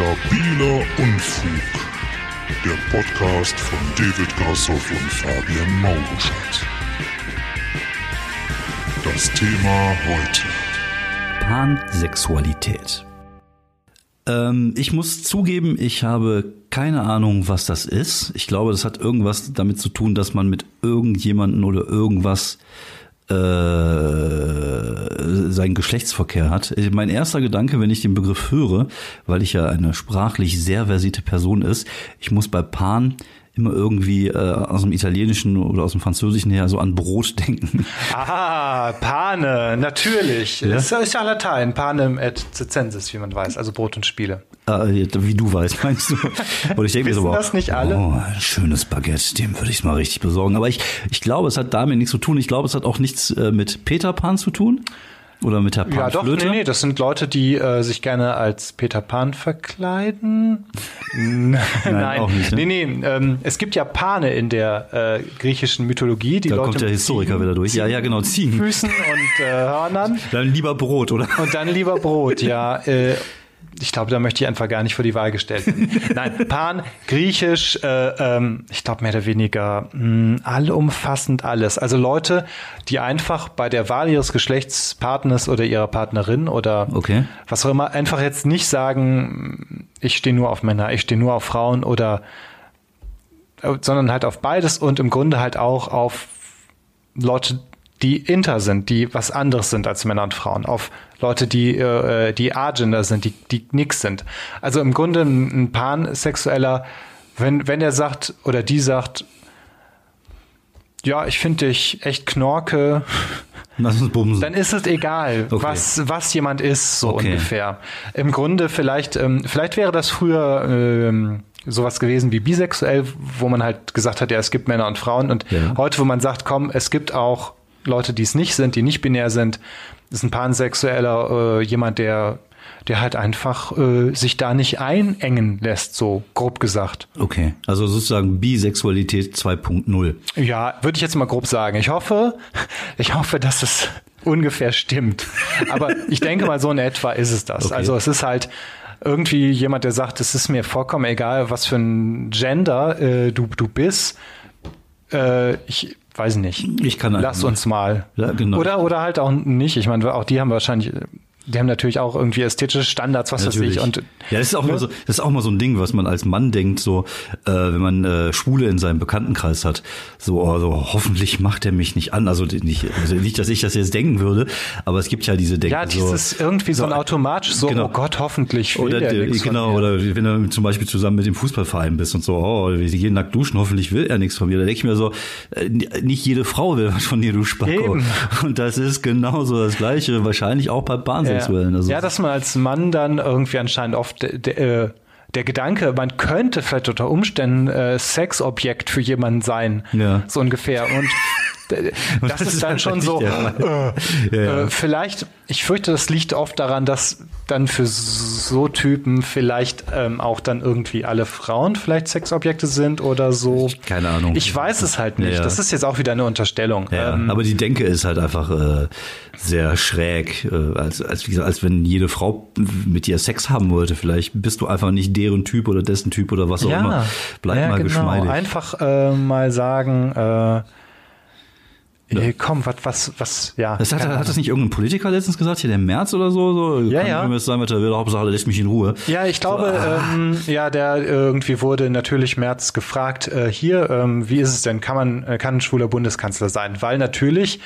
Stabiler Unfug. Der Podcast von David Grassoff und Fabian Mauruschat. Das Thema heute. Pansexualität. Ähm, ich muss zugeben, ich habe keine Ahnung, was das ist. Ich glaube, das hat irgendwas damit zu tun, dass man mit irgendjemanden oder irgendwas äh, seinen Geschlechtsverkehr hat. Mein erster Gedanke, wenn ich den Begriff höre, weil ich ja eine sprachlich sehr versierte Person ist, ich muss bei Pan immer irgendwie äh, aus dem Italienischen oder aus dem Französischen her so an Brot denken. Ah, Pane, natürlich. Ja? Das ist ja Latein, Panem et Circenses, wie man weiß, also Brot und Spiele. Äh, wie du weißt, meinst du? Und ich denke mir so, das nicht alle? Oh, ein schönes Baguette, dem würde ich es mal richtig besorgen. Aber ich, ich glaube, es hat damit nichts zu tun. Ich glaube, es hat auch nichts äh, mit Peter Pan zu tun. Oder mit der Panflöte? Ja, doch, nee, nee, das sind Leute, die äh, sich gerne als Peter Pan verkleiden. Nein, Nein, auch nicht. Ne? Nee, nee, ähm, es gibt ja Pane in der äh, griechischen Mythologie. Die da Leute kommt der Historiker Ziegen, wieder durch. Ja, ja, genau, Ziegen. Füßen und äh, Hörnern. Dann lieber Brot, oder? Und dann lieber Brot, ja. Äh, ich glaube, da möchte ich einfach gar nicht vor die Wahl gestellt werden. Nein, Pan, griechisch, äh, ähm, ich glaube mehr oder weniger mh, hm, allumfassend alles. Also Leute, die einfach bei der Wahl ihres Geschlechtspartners oder ihrer Partnerin oder okay. was auch immer einfach jetzt nicht sagen, ich stehe nur auf Männer, ich stehe nur auf Frauen oder äh, sondern halt auf beides und im Grunde halt auch auf Leute, die inter sind, die was anderes sind als Männer und Frauen, auf Leute, die, äh, die agender sind, die, die nix sind. Also im Grunde ein, ein Pansexueller, wenn, wenn er sagt oder die sagt, ja, ich finde dich echt knorke, Lass uns bumsen. Dann ist es egal, okay. was, was jemand ist, so okay. ungefähr. Im Grunde vielleicht, ähm, vielleicht wäre das früher ähm, sowas gewesen wie bisexuell, wo man halt gesagt hat, ja, es gibt Männer und Frauen. Und ja. heute, wo man sagt, komm, es gibt auch Leute, die es nicht sind, die nicht binär sind, ist ein Pansexueller äh, jemand, der der halt einfach äh, sich da nicht einengen lässt, so grob gesagt. Okay, also sozusagen Bisexualität 2.0. Ja, würde ich jetzt mal grob sagen. Ich hoffe, ich hoffe, dass es ungefähr stimmt. Aber ich denke mal, so in etwa ist es das. Okay. Also es ist halt irgendwie jemand, der sagt, es ist mir vollkommen egal, was für ein Gender äh, du, du bist. Äh, ich weiß nicht. Ich kann Lass uns mal. Ja, genau. Oder, oder halt auch nicht. Ich meine, auch die haben wahrscheinlich die haben natürlich auch irgendwie ästhetische Standards, was natürlich. weiß ich. Und, ja, das ist auch ne? mal so, das ist auch mal so ein Ding, was man als Mann denkt, so, äh, wenn man äh, Schwule in seinem Bekanntenkreis hat, so, also hoffentlich macht er mich nicht an. Also nicht, also nicht, dass ich das jetzt denken würde, aber es gibt ja diese Denken. Ja, dieses so, irgendwie so ein automatisch so, genau. oh Gott, hoffentlich will oder, der Genau, oder wenn du zum Beispiel zusammen mit dem Fußballverein bist und so, oh, wir gehen nackt duschen, hoffentlich will er nichts von mir. Da denke ich mir so, äh, nicht jede Frau will was von dir, du Spacko. Eben. Und das ist genauso das Gleiche, wahrscheinlich auch bei Bahnsexuellen. Sexuellen. Also ja, dass man als Mann dann irgendwie anscheinend oft äh, der Gedanke, man könnte vielleicht unter Umständen äh, Sexobjekt für jemanden sein, ja. so ungefähr. Und das, das ist dann schon so, äh, ja. Äh, vielleicht, ich fürchte, das liegt oft daran, dass dann für so Typen vielleicht ähm, auch dann irgendwie alle Frauen vielleicht Sexobjekte sind oder so. Keine Ahnung. Ich weiß es halt nicht. Ja, das ist jetzt auch wieder eine Unterstellung. Ja, ähm, aber die Denke ist halt einfach äh, sehr schräg, äh, als, als, wie gesagt, als wenn jede Frau mit dir Sex haben wollte. Vielleicht bist du einfach nicht deren Typ oder dessen Typ oder was auch immer. Bleib mal genau. geschmeidig. Einfach äh, mal sagen, äh, Ey, komm, was, was, was, ja. Das hat, hat das nicht irgendein Politiker letztens gesagt, hier der März oder so? so ja, ja. Mir sein, was er will, Hauptsache, lässt mich in Ruhe. Ja, ich glaube, so, ah. ähm, ja, der irgendwie wurde natürlich März gefragt, äh, hier, ähm, wie ist es denn, kann man, äh, kann ein schwuler Bundeskanzler sein? Weil natürlich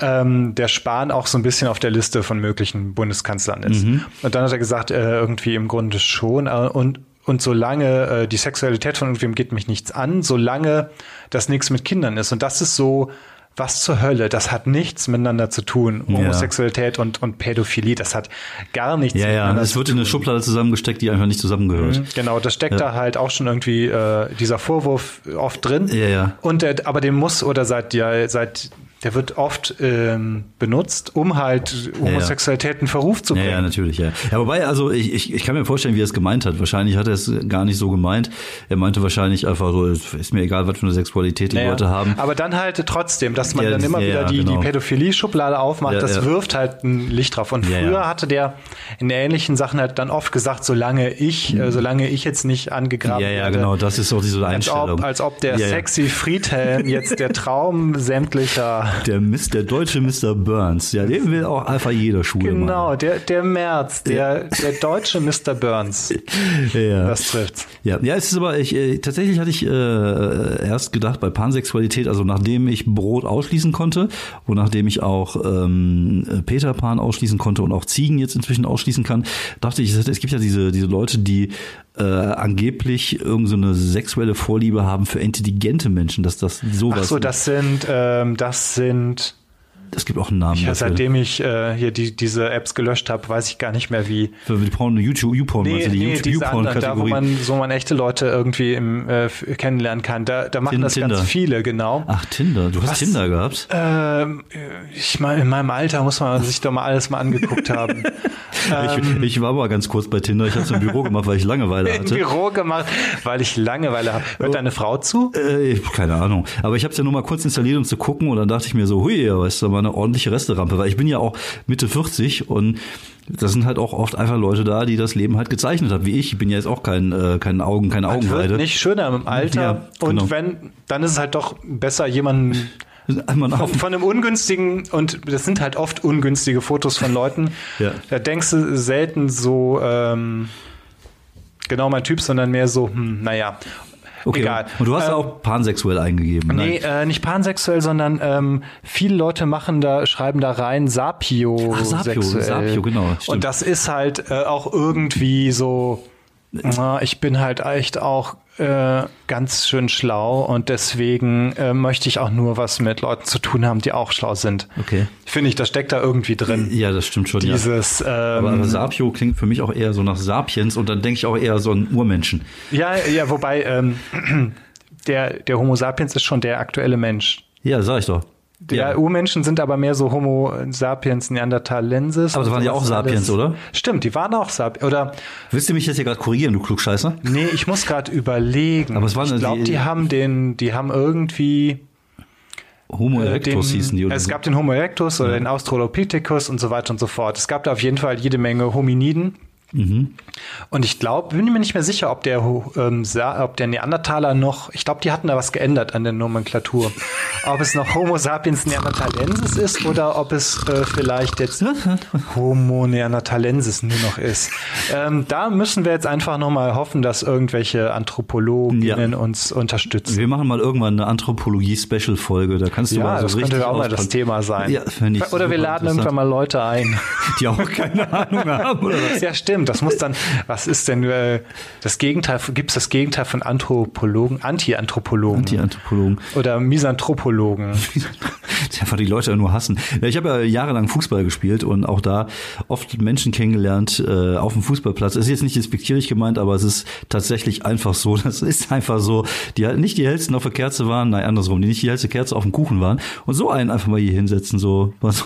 ähm, der Spahn auch so ein bisschen auf der Liste von möglichen Bundeskanzlern ist. Mhm. Und dann hat er gesagt, äh, irgendwie im Grunde schon. Äh, und und solange äh, die Sexualität von irgendwem geht mich nichts an, solange das nichts mit Kindern ist. Und das ist so was zur Hölle? Das hat nichts miteinander zu tun. Homosexualität ja. und, und Pädophilie, das hat gar nichts ja, miteinander ja. Es wird in eine Schublade zusammengesteckt, die einfach nicht zusammengehört. Mhm, genau, das steckt ja. da halt auch schon irgendwie äh, dieser Vorwurf oft drin. Ja, ja. Und der, aber dem muss oder seit ja seit der wird oft ähm, benutzt, um halt Homosexualität in Verruf zu Ja, bringen. ja, natürlich, ja. Ja, wobei, also ich, ich, ich kann mir vorstellen, wie er es gemeint hat. Wahrscheinlich hat er es gar nicht so gemeint. Er meinte wahrscheinlich einfach so, ist mir egal, was für eine Sexualität die Naja, Leute haben. Aber dann halt trotzdem, dass man Ja, dann immer ja, wieder ja, die, genau. die Pädophilie-Schublade aufmacht, Ja, das ja. wirft halt ein Licht drauf. Und Ja, früher ja. hatte der in ähnlichen Sachen halt dann oft gesagt, solange ich, äh, solange ich jetzt nicht angegraben Mhm. Ja, ja, werde, genau, das ist auch diese Als Einstellung. ob, als ob der ja, ja. sexy Friedhelm jetzt der Traum sämtlicher. Der, Mist, der deutsche Mr. Burns, ja, den will auch einfach jeder Schule Genau, machen. der, der Merz, der, der deutsche Mr. Burns. Ja. Das trifft's. Ja, ja, es ist aber, ich, äh, tatsächlich hatte ich äh, erst gedacht, bei Pansexualität, also nachdem ich Brot ausschließen konnte und nachdem ich auch ähm, äh, Peter Pan ausschließen konnte und auch Ziegen jetzt inzwischen ausschließen kann, dachte ich, es, es gibt ja diese, diese Leute, die äh, angeblich irgend so eine sexuelle Vorliebe haben für intelligente Menschen, dass das sowas. Ach so, das sind, ähm, das sind, es gibt auch einen Namen. dafür. seitdem ich äh, hier die, diese Apps gelöscht habe, weiß ich gar nicht mehr wie. Für die Porn, YouTube, YouPorn, Nee, du, die nee, YouTube- anderen, da wo YouPorn-Kategorie. man, so man echte Leute irgendwie im, äh, kennenlernen kann. Da, da machen das Tinder. ganz viele, genau. Ach, Tinder. Du hast Was? Tinder gehabt? Ähm, ich meine, in meinem Alter muss man sich doch mal alles mal angeguckt haben. Ähm. ich, ich war aber ganz kurz bei Tinder. Ich habe es im Büro gemacht, weil ich Langeweile Im hatte. Büro gemacht, weil ich Langeweile habe. Hört deine Frau zu? Äh, keine Ahnung. Aber ich habe es ja nur mal kurz installiert, um zu gucken. Und dann dachte ich mir so, hui, ja, weißt du, mal eine ordentliche Resterampe. Weil ich bin ja auch Mitte 40 und da sind halt auch oft einfach Leute da, die das Leben halt gezeichnet haben, wie ich. Ich bin ja jetzt auch kein, äh, kein Augen, keine Man wird Augenweide. nicht schöner im Alter. Ja, genau. Und wenn, dann ist es halt doch besser, jemanden von, von einem ungünstigen, und das sind halt oft ungünstige Fotos von Leuten, Ja. da denkst du selten so, ähm, genau mein Typ, sondern mehr so, hm, naja, okay. egal. Und du hast Ähm, auch pansexuell eingegeben. ne? Nee, äh, nicht pansexuell, sondern ähm, viele Leute machen da, schreiben da rein Sapio. Ach, Sapio, Sapio, genau, stimmt. Und das ist halt äh, auch irgendwie so, ich bin halt echt auch äh, ganz schön schlau und deswegen äh, möchte ich auch nur was mit Leuten zu tun haben, die auch schlau sind. Okay. Finde ich, das steckt da irgendwie drin. Ja, das stimmt schon. ja. Dieses, Aber, ähm, aber Sapio klingt für mich auch eher so nach Sapiens und dann denke ich auch eher so an Urmenschen. ja, ja, wobei ähm, der, der Homo sapiens ist schon der aktuelle Mensch. Ja, sag ich doch. Die ja. Urmenschen sind aber mehr so Homo sapiens neanderthalensis. Aber das und waren ja auch Sapiens, alles. oder? Stimmt, die waren auch Sapiens. Oder, Willst du mich jetzt hier gerade korrigieren, du Klugscheißer? nee, ich muss gerade überlegen. Aber es waren ich glaube, die- die, haben den, die haben irgendwie. Homo äh, erectus den, hießen die. Oder es so. gab den Homo erectus oder den Australopithecus und so weiter und so fort. Es gab da auf jeden Fall jede Menge Hominiden. Mhm. Und ich glaube, bin mir nicht mehr sicher, ob der, ähm, ob der Neandertaler noch, ich glaube, die hatten da was geändert an der Nomenklatur. ob es noch Homo sapiens neanderthalensis ist oder ob es äh, vielleicht jetzt Homo neanderthalensis nur noch ist. Ähm, da müssen wir jetzt einfach nochmal hoffen, dass irgendwelche Anthropologinnen Ja. uns unterstützen. Wir machen mal irgendwann eine Anthropologie-Special-Folge. Da kannst du Ja, mal so das richtig könnte auch mal das. Thema sein. Ja, Oder wir laden irgendwann mal Leute ein. Die auch keine Ahnung haben, oder was? Ja, stimmt. Das muss dann, was ist denn äh, das Gegenteil, gibt es das Gegenteil von Anthropologen? Anti-Anthropologen. Die Anthropologen. Oder Misanthropologen. Die einfach die Leute nur hassen. Ich habe ja jahrelang Fußball gespielt und auch da oft Menschen kennengelernt äh, auf dem Fußballplatz. Ist jetzt nicht despektierlich gemeint, aber es ist tatsächlich einfach so. Das ist einfach so, die halt nicht die hellsten auf der Kerze waren, nein, andersrum, die nicht die hellste Kerze auf dem Kuchen waren und so einen einfach mal hier hinsetzen, so was.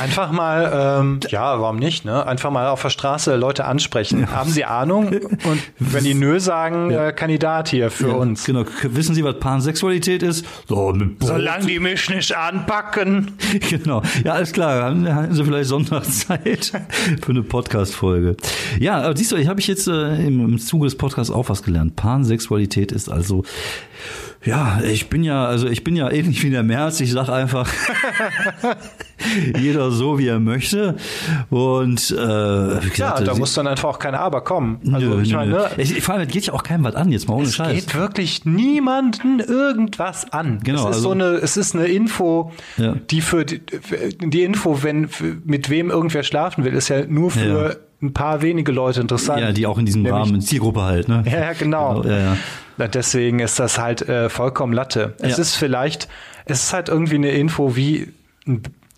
Einfach mal, ähm, ja, warum nicht, ne? Einfach mal auf der Straße Leute ansprechen. Haben Sie Ahnung? Und wenn die Nö sagen, äh, Kandidat hier für uns. Genau. Wissen Sie, was Pansexualität ist? So, mit Brot. Solange die mich nicht anpacken. Genau. Ja, alles klar. Haben, haben Sie vielleicht Sonntag Zeit für eine Podcast-Folge. Ja, aber siehst du, ich habe ich jetzt äh, im, im Zuge des Podcasts auch was gelernt. Pansexualität ist also, ja, ich bin ja, also ich bin ja ähnlich wie der Merz. Ich sag einfach, jeder so, wie er möchte. Und äh, wie gesagt, Ja, da muss dann einfach auch kein Aber kommen. Also Nö, ich meine, nö. ne? Ich, vor allem, es geht ja auch keinem was an, jetzt mal ohne Es Scheiß. geht wirklich niemanden irgendwas an. Genau, es ist also- so eine, es ist eine Info, Ja. die für die, die Info, wenn für, mit wem irgendwer schlafen will, ist ja nur für Ja. Ein paar wenige Leute interessant. ja, die auch in diesem Nämlich- Rahmen, Zielgruppe halt, ne? Ja, ja, genau. ja, ja. Deswegen ist das halt äh, vollkommen Latte. Es Ja. ist vielleicht, es ist halt irgendwie eine Info wie,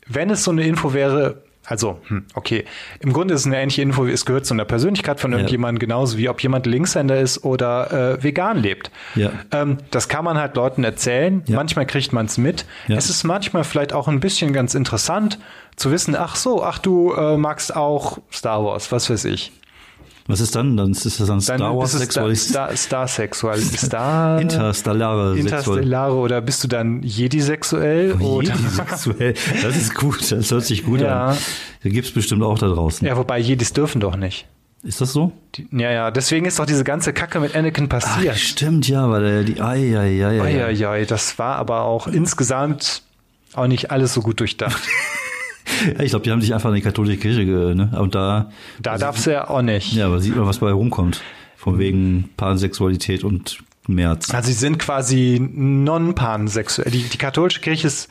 wenn es so eine Info wäre, Also, hm, okay. Im Grunde ist es eine ähnliche Info, es gehört zu einer Persönlichkeit von irgendjemandem, genauso wie ob jemand Linkshänder ist oder äh, vegan lebt. Ja. Ähm, das kann man halt Leuten erzählen. Ja. Manchmal kriegt man es mit. Ja. Es ist manchmal vielleicht auch ein bisschen ganz interessant zu wissen, ach so, ach du äh, magst auch Star Wars, was weiß ich. Was ist dann? Dann ist das dann Star Wars Sexualität. Star, Star sexual. Star Interstellare Sexualität. Interstellare oder bist du dann Jedi-sexuell? oder Jedi sexuell. Das ist gut, das hört sich gut Ja. an. Da gibt's bestimmt auch da draußen. Ja, wobei Jedis dürfen doch nicht. Ist das so? Die, ja, ja, deswegen ist doch diese ganze Kacke mit Anakin Ach, passiert. stimmt, ja, weil er die, ai, ai, ai, ai. Eieiei, das war aber auch insgesamt auch nicht alles so gut durchdacht. Ja, ich glaube, die haben sich einfach in die katholische Kirche, ne? Und da, Da darfst du ja auch nicht. ja, aber sieht man, was bei rumkommt. Von wegen Pansexualität und März. Also sie sind quasi non-pansexuell. Die, die katholische Kirche ist,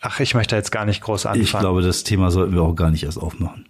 ach, ich möchte jetzt gar nicht groß anfangen. Ich glaube, das Thema sollten wir auch gar nicht erst aufmachen.